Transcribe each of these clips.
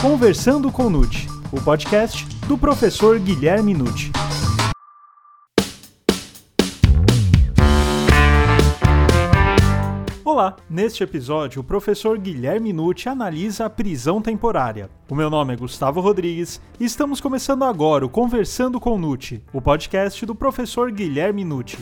Conversando com Nute, o podcast do professor Guilherme Nute. Olá! Neste episódio, o professor Guilherme Nucci analisa a prisão temporária. O meu nome é Gustavo Rodrigues e estamos começando agora o Conversando com Nucci, o podcast do professor Guilherme Nucci.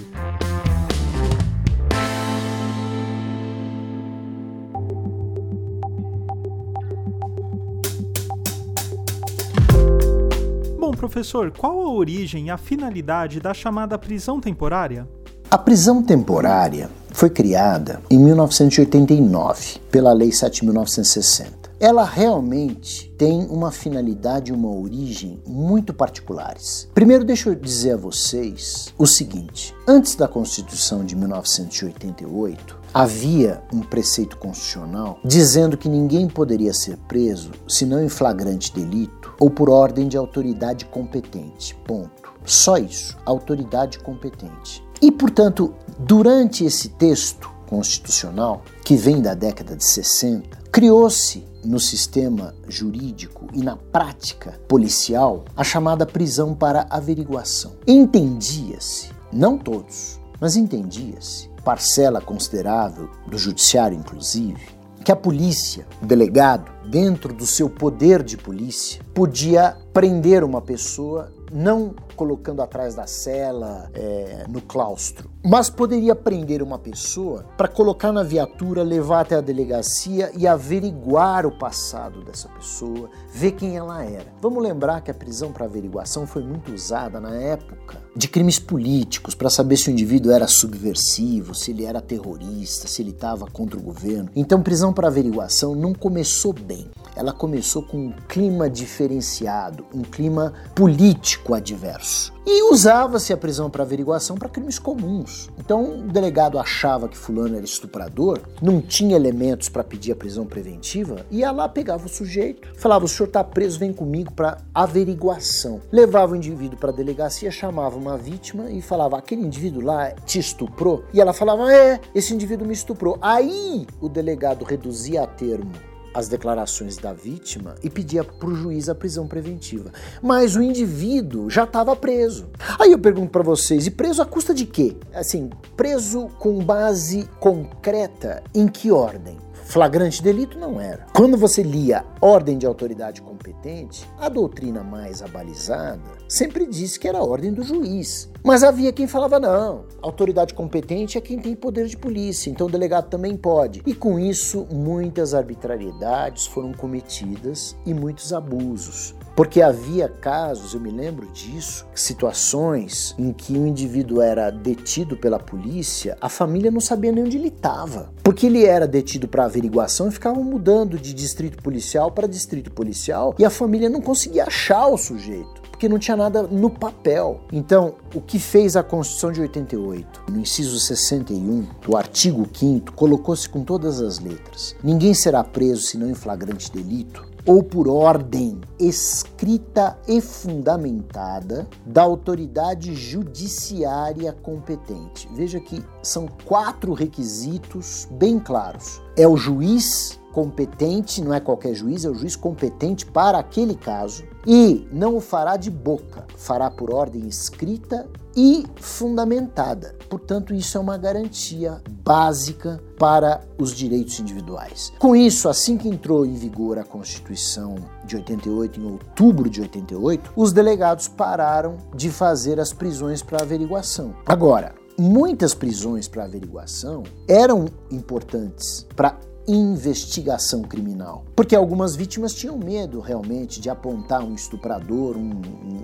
Professor, qual a origem e a finalidade da chamada prisão temporária? A prisão temporária foi criada em 1989 pela Lei 7.960. Ela realmente tem uma finalidade e uma origem muito particulares. Primeiro, deixa eu dizer a vocês o seguinte: antes da Constituição de 1988, havia um preceito constitucional dizendo que ninguém poderia ser preso senão em flagrante delito ou por ordem de autoridade competente. Ponto. Só isso, autoridade competente. E, portanto, durante esse texto constitucional, que vem da década de 60, criou-se no sistema jurídico e na prática policial a chamada prisão para averiguação. Entendia-se, não todos, mas entendia-se, parcela considerável do judiciário inclusive, que a polícia, o delegado, dentro do seu poder de polícia, podia prender uma pessoa não colocando atrás da cela, é, no claustro, mas poderia prender uma pessoa para colocar na viatura, levar até a delegacia e averiguar o passado dessa pessoa, ver quem ela era. Vamos lembrar que a prisão para averiguação foi muito usada na época de crimes políticos para saber se o indivíduo era subversivo, se ele era terrorista, se ele estava contra o governo. Então, prisão para averiguação não começou bem. Ela começou com um clima diferenciado, um clima político adverso. E usava-se a prisão para averiguação para crimes comuns. Então, o delegado achava que fulano era estuprador, não tinha elementos para pedir a prisão preventiva, ia lá, pegava o sujeito, falava: "O senhor está preso, vem comigo para averiguação". Levava o indivíduo para a delegacia, chamava uma vítima e falava: "Aquele indivíduo lá te estuprou?". E ela falava: "É, esse indivíduo me estuprou". Aí o delegado reduzia a termo as declarações da vítima e pedia para o juiz a prisão preventiva. Mas o indivíduo já estava preso. Aí eu pergunto para vocês, e preso a custa de quê? Assim, preso com base concreta em que ordem? Flagrante delito não era. Quando você lia ordem de autoridade competente, a doutrina mais abalizada sempre disse que era ordem do juiz. Mas havia quem falava não, autoridade competente é quem tem poder de polícia, então o delegado também pode. E com isso, muitas arbitrariedades foram cometidas e muitos abusos. Porque havia casos, eu me lembro disso, situações em que o indivíduo era detido pela polícia, a família não sabia nem onde ele estava. Porque ele era detido para averiguação e ficava mudando de distrito policial para distrito policial e a família não conseguia achar o sujeito porque não tinha nada no papel. Então, o que fez a Constituição de 88, no inciso 61 do artigo 5 colocou-se com todas as letras: ninguém será preso senão em flagrante delito ou por ordem escrita e fundamentada da autoridade judiciária competente. Veja que são quatro requisitos bem claros. É o juiz competente, não é qualquer juiz, é o juiz competente para aquele caso e não o fará de boca, fará por ordem escrita e fundamentada. Portanto, isso é uma garantia básica para os direitos individuais. Com isso, assim que entrou em vigor a Constituição de 88, em outubro de 88, os delegados pararam de fazer as prisões para averiguação. Agora, muitas prisões para averiguação eram importantes para investigação criminal. Porque algumas vítimas tinham medo realmente de apontar um estuprador, um,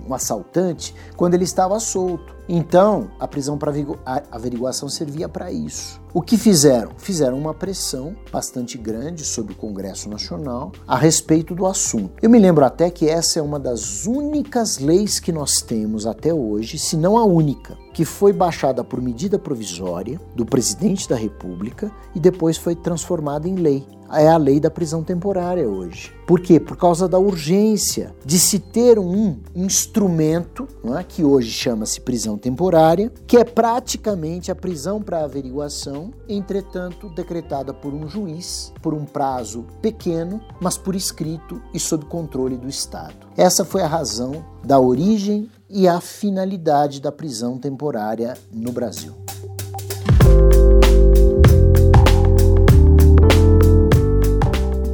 um assaltante, quando ele estava solto. Então, a prisão para averiguação servia para isso. O que fizeram? Fizeram uma pressão bastante grande sobre o Congresso Nacional a respeito do assunto. Eu me lembro até que essa é uma das únicas leis que nós temos até hoje, se não a única, que foi baixada por medida provisória do presidente da República e depois foi transformada em lei. É a lei da prisão temporária hoje. Por quê? Por causa da urgência de se ter um instrumento, é, que hoje chama-se prisão temporária, que é praticamente a prisão para averiguação, entretanto decretada por um juiz, por um prazo pequeno, mas por escrito e sob controle do Estado. Essa foi a razão da origem e a finalidade da prisão temporária no Brasil.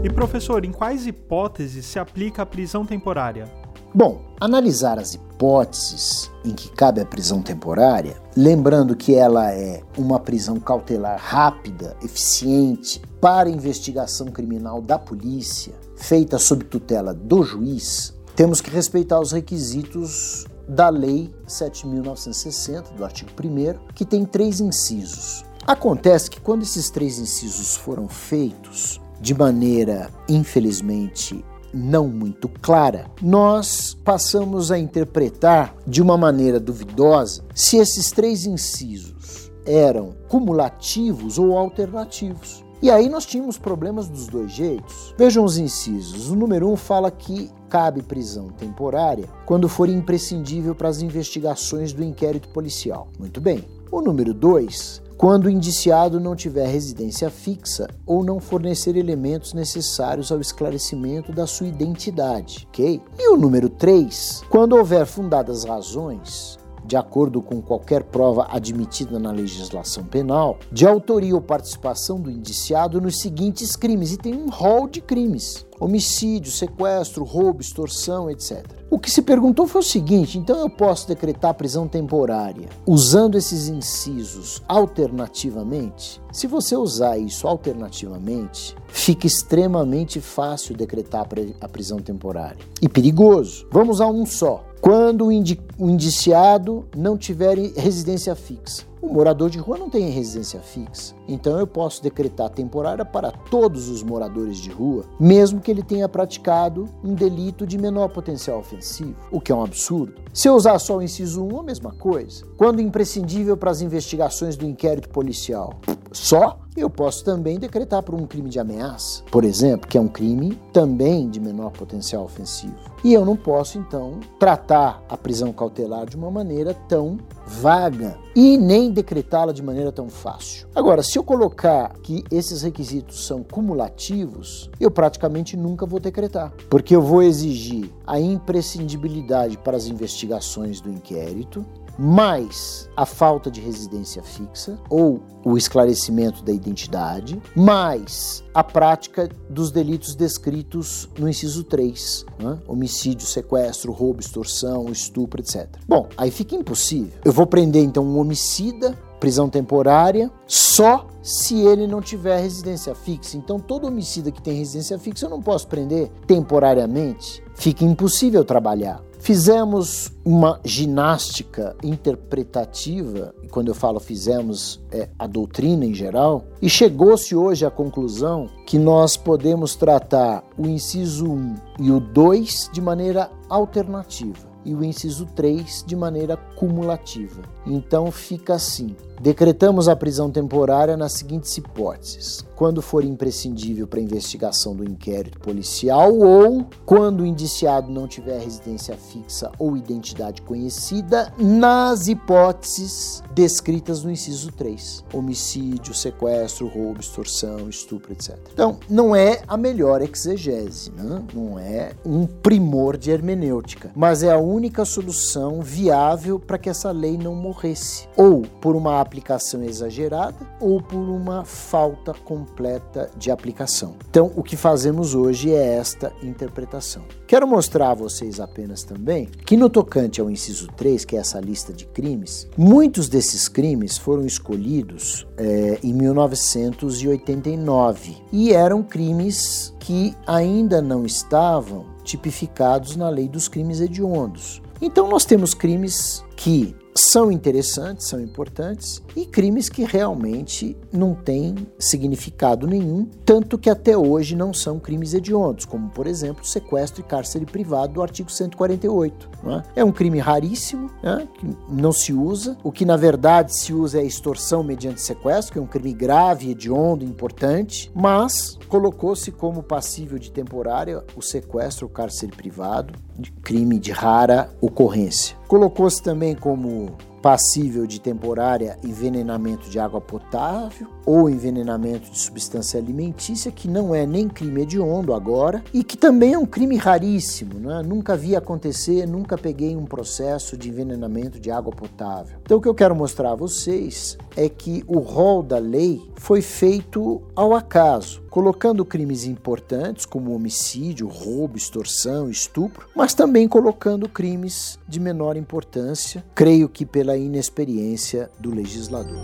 E professor, em quais hipóteses se aplica a prisão temporária? Bom, analisar as hipóteses em que cabe a prisão temporária, lembrando que ela é uma prisão cautelar rápida, eficiente para investigação criminal da polícia, feita sob tutela do juiz, temos que respeitar os requisitos da Lei 7.960, do artigo 1, que tem três incisos. Acontece que quando esses três incisos foram feitos de maneira, infelizmente, não muito clara, nós passamos a interpretar de uma maneira duvidosa se esses três incisos eram cumulativos ou alternativos. E aí nós tínhamos problemas dos dois jeitos. Vejam os incisos. O número um fala que cabe prisão temporária quando for imprescindível para as investigações do inquérito policial. Muito bem. O número dois quando o indiciado não tiver residência fixa ou não fornecer elementos necessários ao esclarecimento da sua identidade, ok? E o número 3, quando houver fundadas razões de acordo com qualquer prova admitida na legislação penal, de autoria ou participação do indiciado nos seguintes crimes, e tem um rol de crimes: homicídio, sequestro, roubo, extorsão, etc. O que se perguntou foi o seguinte: então eu posso decretar prisão temporária usando esses incisos alternativamente? Se você usar isso alternativamente, fica extremamente fácil decretar a prisão temporária e perigoso. Vamos usar um só quando o, o indiciado não tiver residência fixa. O morador de rua não tem residência fixa, então eu posso decretar temporária para todos os moradores de rua, mesmo que ele tenha praticado um delito de menor potencial ofensivo, o que é um absurdo. Se eu usar só o inciso 1, a mesma coisa. Quando imprescindível para as investigações do inquérito policial, só eu posso também decretar por um crime de ameaça, por exemplo, que é um crime também de menor potencial ofensivo. E eu não posso, então, tratar a prisão cautelar de uma maneira tão vaga e nem decretá-la de maneira tão fácil. Agora, se eu colocar que esses requisitos são cumulativos, eu praticamente nunca vou decretar, porque eu vou exigir a imprescindibilidade para as investigações do inquérito, mais a falta de residência fixa ou o esclarecimento da identidade, mais a prática dos delitos descritos no inciso 3, né? homicídio, sequestro, roubo, extorsão, estupro, etc. Bom, aí fica impossível. Eu vou prender então um homicida, prisão temporária, só se ele não tiver residência fixa. Então, todo homicida que tem residência fixa eu não posso prender temporariamente. Fica impossível trabalhar. Fizemos uma ginástica interpretativa, e quando eu falo fizemos, é a doutrina em geral, e chegou-se hoje à conclusão que nós podemos tratar o inciso 1 e o 2 de maneira alternativa e o inciso 3 de maneira cumulativa. Então fica assim: decretamos a prisão temporária nas seguintes hipóteses: quando for imprescindível para a investigação do inquérito policial ou quando o indiciado não tiver residência fixa ou identidade conhecida, nas hipóteses descritas no inciso 3: homicídio, sequestro, roubo, extorsão, estupro, etc. Então, não é a melhor exegese, né? não é um primor de hermenêutica, mas é a única solução viável para que essa lei não morresse, ou por uma aplicação exagerada, ou por uma falta completa de aplicação. Então, o que fazemos hoje é esta interpretação. Quero mostrar a vocês apenas também que no tocante ao inciso 3, que é essa lista de crimes, muitos desses crimes foram escolhidos é, em 1989 e eram crimes que ainda não estavam tipificados na lei dos crimes hediondos. Então nós temos crimes que são interessantes, são importantes, e crimes que realmente não têm significado nenhum, tanto que até hoje não são crimes hediondos, como, por exemplo, sequestro e cárcere privado do artigo 148. É? é? um crime raríssimo, né? que não se usa. O que, na verdade, se usa é a extorsão mediante sequestro, que é um crime grave, hediondo, importante, mas colocou-se como passível de temporária o sequestro ou cárcere privado, crime de rara ocorrência. Colocou-se também como passível de temporária envenenamento de água potável ou envenenamento de substância alimentícia, que não é nem crime hediondo agora e que também é um crime raríssimo. Né? Nunca vi acontecer, nunca peguei um processo de envenenamento de água potável. Então, o que eu quero mostrar a vocês é que o rol da lei foi feito ao acaso, colocando crimes importantes como homicídio, roubo, extorsão, estupro, mas também colocando crimes de menor importância, creio que pela inexperiência do legislador.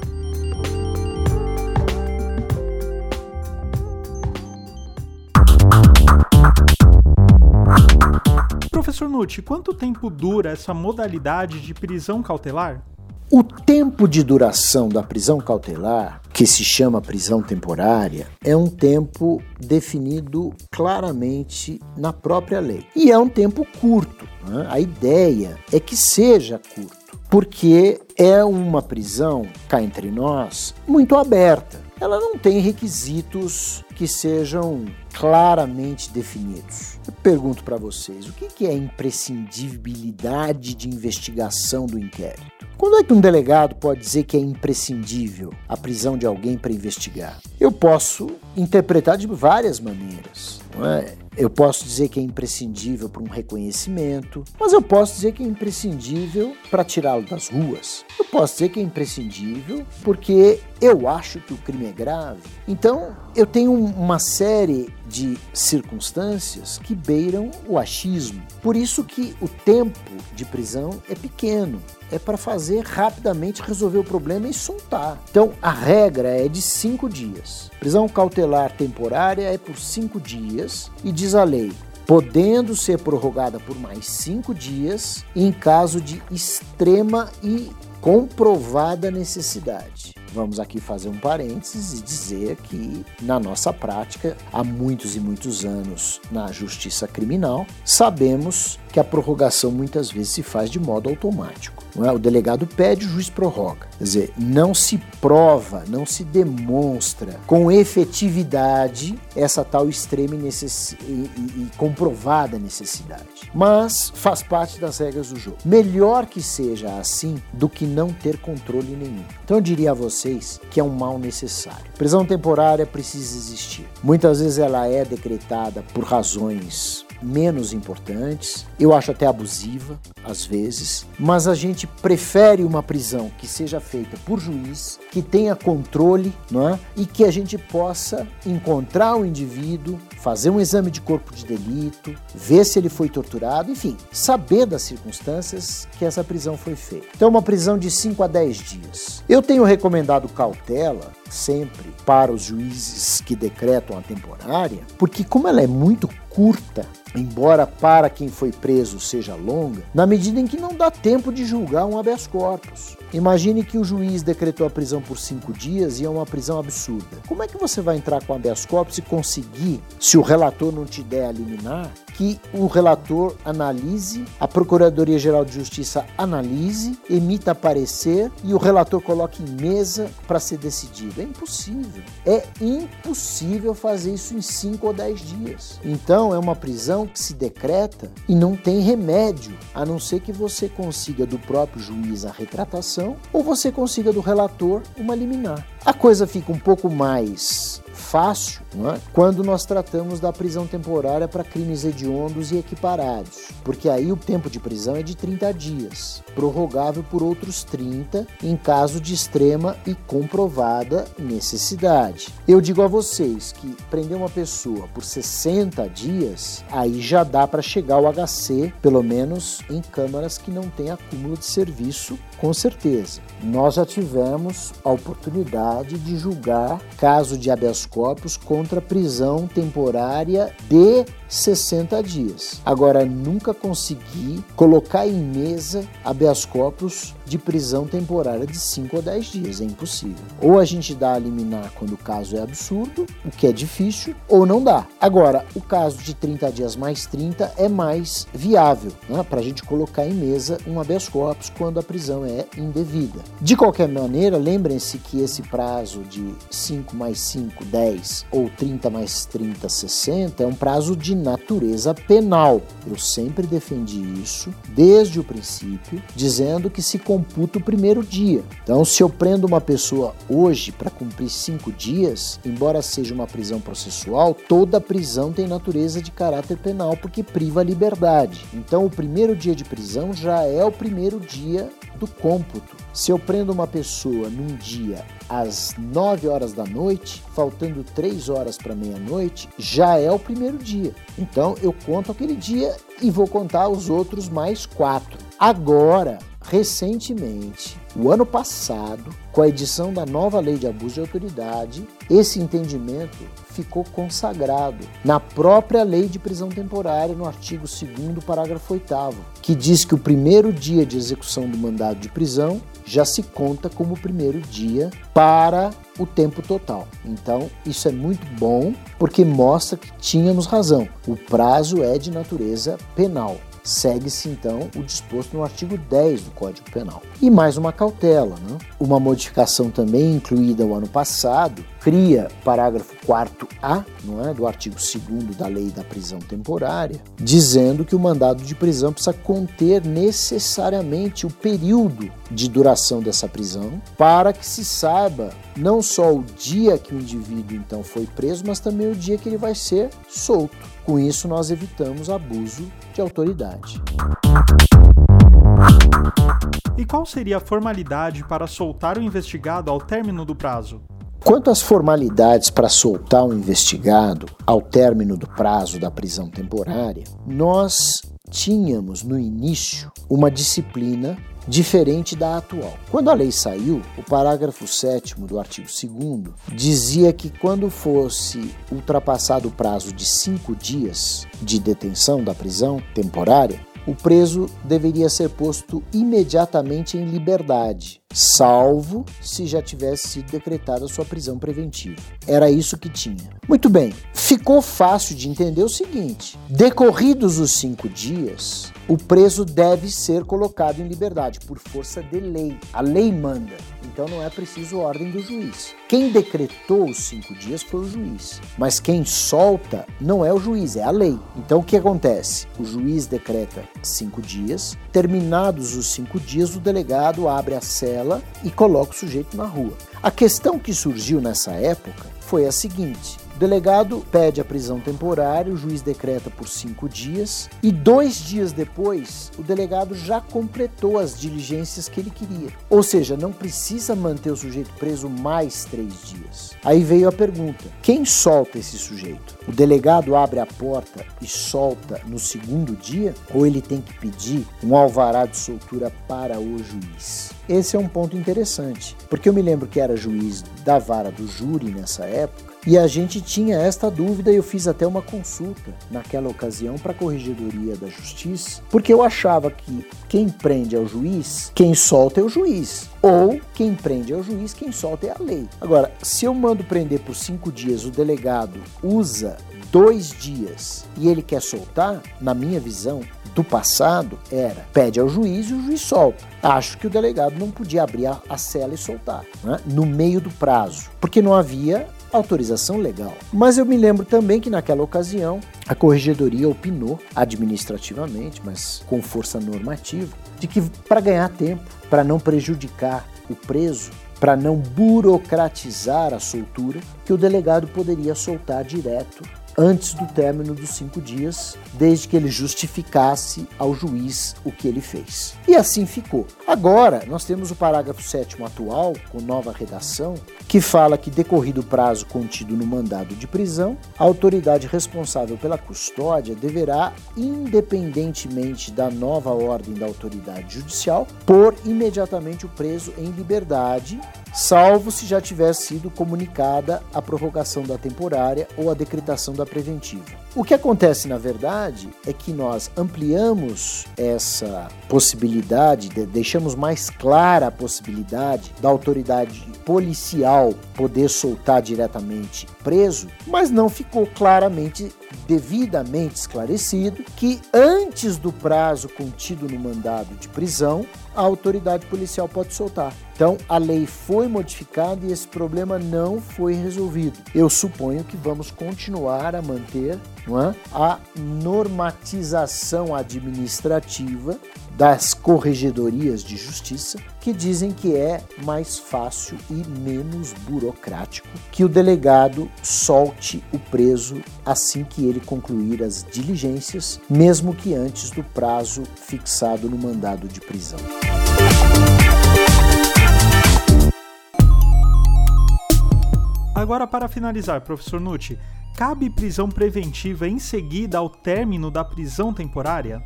Professor Nutti, quanto tempo dura essa modalidade de prisão cautelar? O tempo de duração da prisão cautelar, que se chama prisão temporária, é um tempo definido claramente na própria lei. E é um tempo curto. Né? A ideia é que seja curto, porque é uma prisão, cá entre nós, muito aberta. Ela não tem requisitos que sejam claramente definidos. Eu pergunto para vocês: o que é imprescindibilidade de investigação do inquérito? Quando é que um delegado pode dizer que é imprescindível a prisão de alguém para investigar? Eu posso interpretar de várias maneiras. Não é? Eu posso dizer que é imprescindível para um reconhecimento, mas eu posso dizer que é imprescindível para tirá-lo das ruas. Eu posso dizer que é imprescindível porque eu acho que o crime é grave. Então, eu tenho uma série de circunstâncias que beiram o achismo. Por isso que o tempo de prisão é pequeno. É para fazer rapidamente resolver o problema e soltar. Então, a regra é de cinco dias. Prisão cautelar temporária é por cinco dias e diz a lei podendo ser prorrogada por mais cinco dias em caso de extrema e comprovada necessidade. Vamos aqui fazer um parênteses e dizer que, na nossa prática, há muitos e muitos anos na justiça criminal, sabemos que a prorrogação muitas vezes se faz de modo automático. É? O delegado pede, o juiz prorroga. Quer dizer, não se prova, não se demonstra com efetividade essa tal extrema e, necess... e, e, comprovada necessidade. Mas faz parte das regras do jogo. Melhor que seja assim do que não ter controle nenhum. Então eu diria a vocês que é um mal necessário. Prisão temporária precisa existir. Muitas vezes ela é decretada por razões menos importantes, eu acho até abusiva às vezes, mas a gente prefere uma prisão que seja feita por juiz, que tenha controle, não é? E que a gente possa encontrar o indivíduo, fazer um exame de corpo de delito, ver se ele foi torturado, enfim, saber das circunstâncias que essa prisão foi feita. Então, uma prisão de 5 a 10 dias. Eu tenho recomendado cautela sempre para os juízes que decretam a temporária, porque como ela é muito curta, embora para quem foi preso seja longa, na medida em que não dá tempo de julgar um habeas corpus. Imagine que o juiz decretou a prisão por cinco dias e é uma prisão absurda. Como é que você vai entrar com habeas corpus e conseguir, se o relator não te der a liminar, que o relator analise, a Procuradoria-Geral de Justiça analise, emita parecer e o relator coloque em mesa para ser decidido? É impossível. É impossível fazer isso em cinco ou dez dias. Então é uma prisão que se decreta e não tem remédio, a não ser que você consiga do próprio juiz a retratação ou você consiga do relator uma liminar. A coisa fica um pouco mais fácil é? quando nós tratamos da prisão temporária para crimes hediondos e equiparados, porque aí o tempo de prisão é de 30 dias, prorrogável por outros 30 em caso de extrema e comprovada necessidade. Eu digo a vocês que prender uma pessoa por 60 dias, aí já dá para chegar ao HC, pelo menos em câmaras que não têm acúmulo de serviço Com certeza. Nós já tivemos a oportunidade de julgar caso de habeas corpus contra prisão temporária de 60 dias. Agora, nunca consegui colocar em mesa habeas corpus de prisão temporária de 5 a 10 dias. É impossível. Ou a gente dá a liminar quando o caso é absurdo, o que é difícil, ou não dá. Agora, o caso de 30 dias mais 30 é mais viável né, para a gente colocar em mesa um habeas corpus quando a prisão é indevida. De qualquer maneira, lembrem-se que esse prazo de 5 mais 5, 10 ou 30 mais 30, 60 é um prazo de natureza penal. Eu sempre defendi isso desde o princípio, dizendo que se computa o primeiro dia. Então, se eu prendo uma pessoa hoje para cumprir cinco dias, embora seja uma prisão processual, toda prisão tem natureza de caráter penal porque priva a liberdade. Então, o primeiro dia de prisão já é o primeiro dia do cômputo. Se eu prendo uma pessoa num dia às 9 horas da noite, faltando 3 horas para meia-noite, já é o primeiro dia. Então eu conto aquele dia e vou contar os outros mais quatro. Agora, recentemente, o ano passado, com a edição da nova lei de abuso de autoridade, esse entendimento ficou consagrado na própria lei de prisão temporária, no artigo 2, parágrafo 8, que diz que o primeiro dia de execução do mandado de prisão já se conta como o primeiro dia para o tempo total. Então, isso é muito bom porque mostra que tínhamos razão. O prazo é de natureza penal. Segue-se então o disposto no artigo 10 do Código Penal. E mais uma cautela, né? uma modificação também incluída o ano passado, cria parágrafo 4A não é, do artigo 2 da Lei da Prisão Temporária, dizendo que o mandado de prisão precisa conter necessariamente o período de duração dessa prisão, para que se saiba não só o dia que o indivíduo então foi preso, mas também o dia que ele vai ser solto. Com isso, nós evitamos abuso de autoridade. E qual seria a formalidade para soltar o investigado ao término do prazo? Quanto às formalidades para soltar um investigado ao término do prazo da prisão temporária, nós tínhamos no início uma disciplina diferente da atual. Quando a lei saiu, o parágrafo 7 do artigo 2 dizia que quando fosse ultrapassado o prazo de cinco dias de detenção da prisão temporária, o preso deveria ser posto imediatamente em liberdade, salvo se já tivesse sido decretada sua prisão preventiva. Era isso que tinha. Muito bem, ficou fácil de entender o seguinte: decorridos os cinco dias, o preso deve ser colocado em liberdade por força de lei. A lei manda. Então não é preciso ordem do juiz. Quem decretou os cinco dias foi o juiz. Mas quem solta não é o juiz, é a lei. Então o que acontece? O juiz decreta cinco dias. Terminados os cinco dias, o delegado abre a cela e coloca o sujeito na rua. A questão que surgiu nessa época foi a seguinte: o delegado pede a prisão temporária, o juiz decreta por cinco dias e dois dias depois o delegado já completou as diligências que ele queria. Ou seja, não precisa manter o sujeito preso mais três dias. Aí veio a pergunta: quem solta esse sujeito? O delegado abre a porta e solta no segundo dia ou ele tem que pedir um alvará de soltura para o juiz? Esse é um ponto interessante, porque eu me lembro que era juiz da vara do júri nessa época e a gente tinha esta dúvida e eu fiz até uma consulta naquela ocasião para a Corregedoria da Justiça, porque eu achava que quem prende é o juiz, quem solta é o juiz. Ou quem prende é o juiz, quem solta é a lei. Agora, se eu mando prender por cinco dias, o delegado usa dois dias e ele quer soltar, na minha visão, do passado era pede ao juiz e o juiz solta. Acho que o delegado não podia abrir a, a cela e soltar né? no meio do prazo, porque não havia autorização legal. Mas eu me lembro também que naquela ocasião a corregedoria opinou administrativamente, mas com força normativa, de que para ganhar tempo, para não prejudicar o preso, para não burocratizar a soltura, que o delegado poderia soltar direto antes do término dos cinco dias, desde que ele justificasse ao juiz o que ele fez. E assim ficou. Agora, nós temos o parágrafo 7 atual, com nova redação, que fala que, decorrido o prazo contido no mandado de prisão, a autoridade responsável pela custódia deverá, independentemente da nova ordem da autoridade judicial, pôr imediatamente o preso em liberdade salvo se já tiver sido comunicada a prorrogação da temporária ou a decretação da preventiva. O que acontece, na verdade, é que nós ampliamos essa possibilidade, deixamos mais clara a possibilidade da autoridade policial poder soltar diretamente preso, mas não ficou claramente, devidamente esclarecido que antes do prazo contido no mandado de prisão, a autoridade policial pode soltar. Então, a lei foi modificada e esse problema não foi resolvido. Eu suponho que vamos continuar a manter é? a normatização administrativa das corregedorias de justiça, que dizem que é mais fácil e menos burocrático que o delegado solte o preso assim que ele concluir as diligências, mesmo que antes do prazo fixado no mandado de prisão. Agora, para finalizar, professor Nucci, cabe prisão preventiva em seguida ao término da prisão temporária?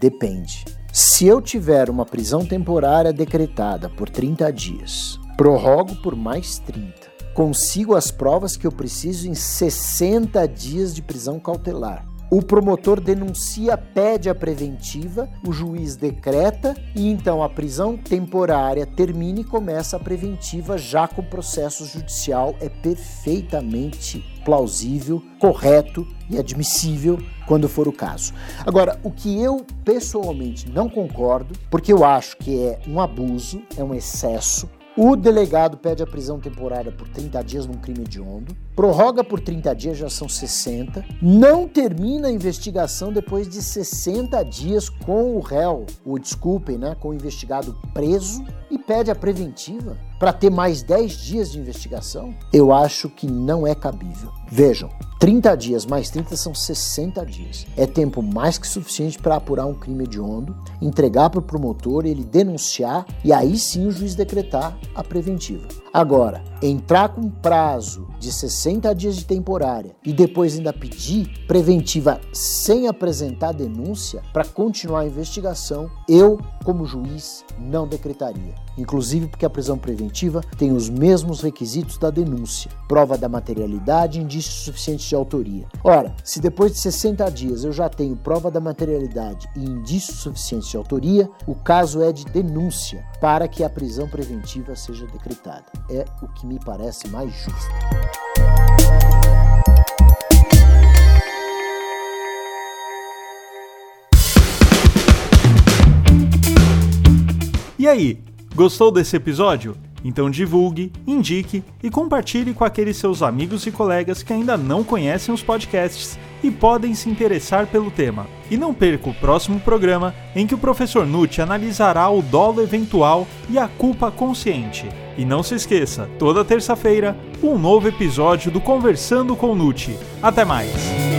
Depende. Se eu tiver uma prisão temporária decretada por 30 dias, prorrogo por mais 30, consigo as provas que eu preciso em 60 dias de prisão cautelar. O promotor denuncia, pede a preventiva, o juiz decreta e então a prisão temporária termina e começa a preventiva já com o processo judicial. É perfeitamente plausível, correto e admissível quando for o caso. Agora, o que eu pessoalmente não concordo, porque eu acho que é um abuso, é um excesso, o delegado pede a prisão temporária por 30 dias num crime hediondo, prorroga por 30 dias, já são 60, não termina a investigação depois de 60 dias com o réu, ou desculpem, né, com o investigado preso e pede a preventiva para ter mais 10 dias de investigação, eu acho que não é cabível. Vejam, 30 dias mais 30 são 60 dias. É tempo mais que suficiente para apurar um crime hediondo, entregar para o promotor, ele denunciar e aí sim o juiz decretar a preventiva. Agora, entrar com prazo de 60 dias de temporária e depois ainda pedir preventiva sem apresentar denúncia para continuar a investigação, eu, como juiz, não decretaria. Inclusive porque a prisão preventiva tem os mesmos requisitos da denúncia: prova da materialidade e indícios suficientes de autoria. Ora, se depois de 60 dias eu já tenho prova da materialidade e indícios suficientes de autoria, o caso é de denúncia para que a prisão preventiva seja decretada. É o que me parece mais justo. E aí, gostou desse episódio? Então divulgue, indique e compartilhe com aqueles seus amigos e colegas que ainda não conhecem os podcasts e podem se interessar pelo tema. E não perca o próximo programa em que o professor Nutt analisará o dolo eventual e a culpa consciente. E não se esqueça, toda terça-feira, um novo episódio do Conversando com Nutt. Até mais!